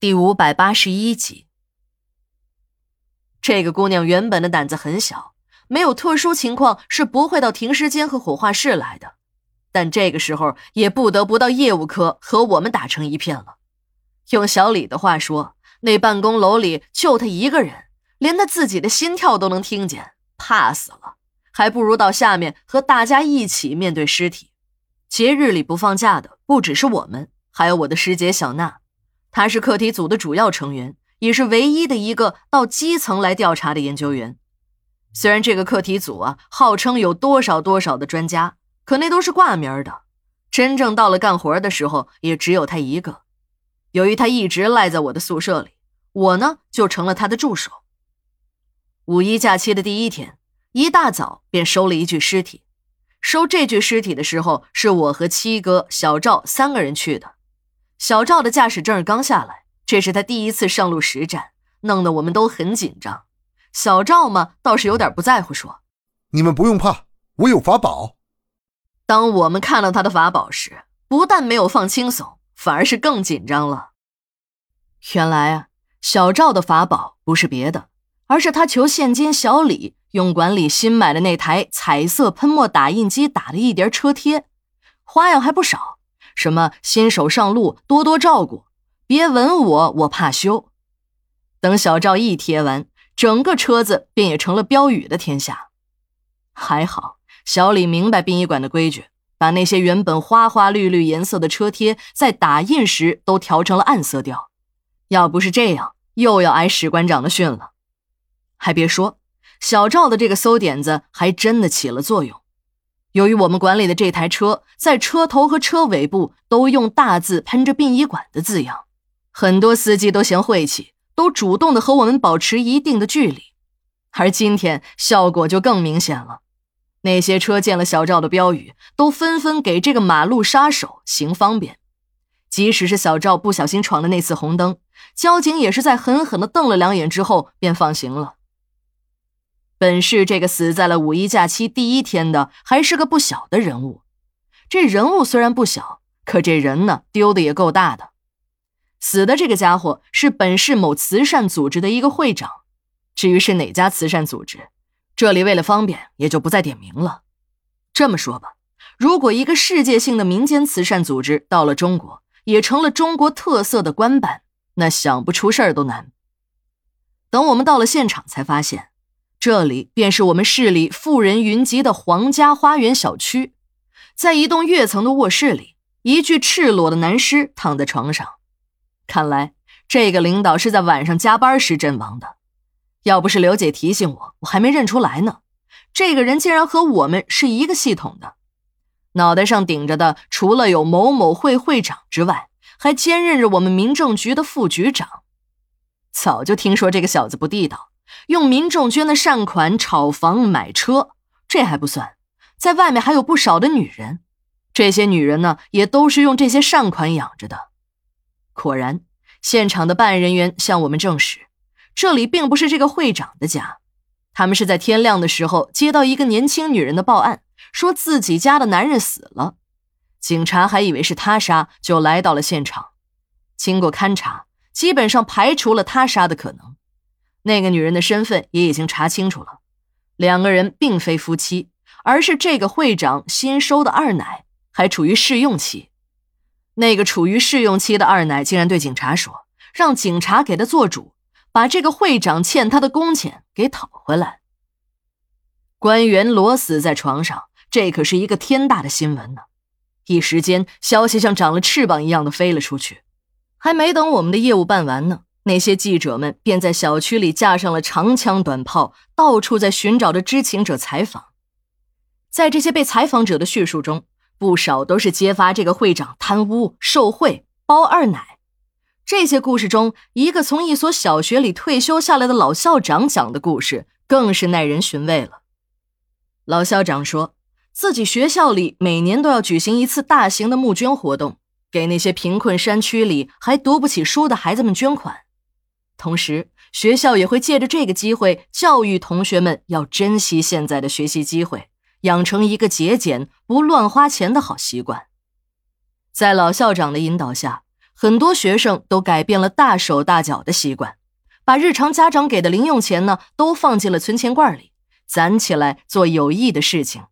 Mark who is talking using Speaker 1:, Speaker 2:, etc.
Speaker 1: 第五百八十一集。这个姑娘原本的胆子很小，没有特殊情况是不会到停尸间和火化室来的，但这个时候也不得不到业务科和我们打成一片了。用小李的话说，那办公楼里就他一个人，连他自己的心跳都能听见，怕死了，还不如到下面和大家一起面对尸体。节日里不放假的不只是我们，还有我的师姐小娜。他是课题组的主要成员，也是唯一的一个到基层来调查的研究员。虽然这个课题组啊，号称有多少多少的专家，可那都是挂名的。真正到了干活的时候，也只有他一个。由于他一直赖在我的宿舍里，我呢就成了他的助手。五一假期的第一天，一大早便收了一具尸体。收这具尸体的时候，是我和七哥、小赵三个人去的。小赵的驾驶证刚下来，这是他第一次上路实战，弄得我们都很紧张。小赵嘛，倒是有点不在乎，说：“
Speaker 2: 你们不用怕，我有法宝。”
Speaker 1: 当我们看到他的法宝时，不但没有放轻松，反而是更紧张了。原来啊，小赵的法宝不是别的，而是他求现金小李用管理新买的那台彩色喷墨打印机打了一叠车贴，花样还不少。什么新手上路多多照顾，别吻我，我怕羞。等小赵一贴完，整个车子便也成了标语的天下。还好小李明白殡仪馆的规矩，把那些原本花花绿绿颜色的车贴在打印时都调成了暗色调。要不是这样，又要挨史馆长的训了。还别说，小赵的这个馊点子还真的起了作用。由于我们管理的这台车在车头和车尾部都用大字喷着“殡仪馆”的字样，很多司机都嫌晦气，都主动的和我们保持一定的距离。而今天效果就更明显了，那些车见了小赵的标语，都纷纷给这个马路杀手行方便。即使是小赵不小心闯了那次红灯，交警也是在狠狠的瞪了两眼之后便放行了。本市这个死在了五一假期第一天的，还是个不小的人物。这人物虽然不小，可这人呢，丢的也够大的。死的这个家伙是本市某慈善组织的一个会长。至于是哪家慈善组织，这里为了方便，也就不再点名了。这么说吧，如果一个世界性的民间慈善组织到了中国，也成了中国特色的官办，那想不出事儿都难。等我们到了现场，才发现。这里便是我们市里富人云集的皇家花园小区，在一栋跃层的卧室里，一具赤裸的男尸躺在床上。看来这个领导是在晚上加班时阵亡的。要不是刘姐提醒我，我还没认出来呢。这个人竟然和我们是一个系统的，脑袋上顶着的除了有某某会会长之外，还兼任着我们民政局的副局长。早就听说这个小子不地道。用民众捐的善款炒房买车，这还不算，在外面还有不少的女人。这些女人呢，也都是用这些善款养着的。果然，现场的办案人员向我们证实，这里并不是这个会长的家。他们是在天亮的时候接到一个年轻女人的报案，说自己家的男人死了。警察还以为是他杀，就来到了现场。经过勘查，基本上排除了他杀的可能。那个女人的身份也已经查清楚了，两个人并非夫妻，而是这个会长新收的二奶，还处于试用期。那个处于试用期的二奶竟然对警察说，让警察给他做主，把这个会长欠他的工钱给讨回来。官员裸死在床上，这可是一个天大的新闻呢！一时间，消息像长了翅膀一样的飞了出去，还没等我们的业务办完呢。那些记者们便在小区里架上了长枪短炮，到处在寻找着知情者采访。在这些被采访者的叙述中，不少都是揭发这个会长贪污受贿、包二奶。这些故事中，一个从一所小学里退休下来的老校长讲的故事更是耐人寻味了。老校长说自己学校里每年都要举行一次大型的募捐活动，给那些贫困山区里还读不起书的孩子们捐款。同时，学校也会借着这个机会教育同学们要珍惜现在的学习机会，养成一个节俭、不乱花钱的好习惯。在老校长的引导下，很多学生都改变了大手大脚的习惯，把日常家长给的零用钱呢，都放进了存钱罐里，攒起来做有益的事情。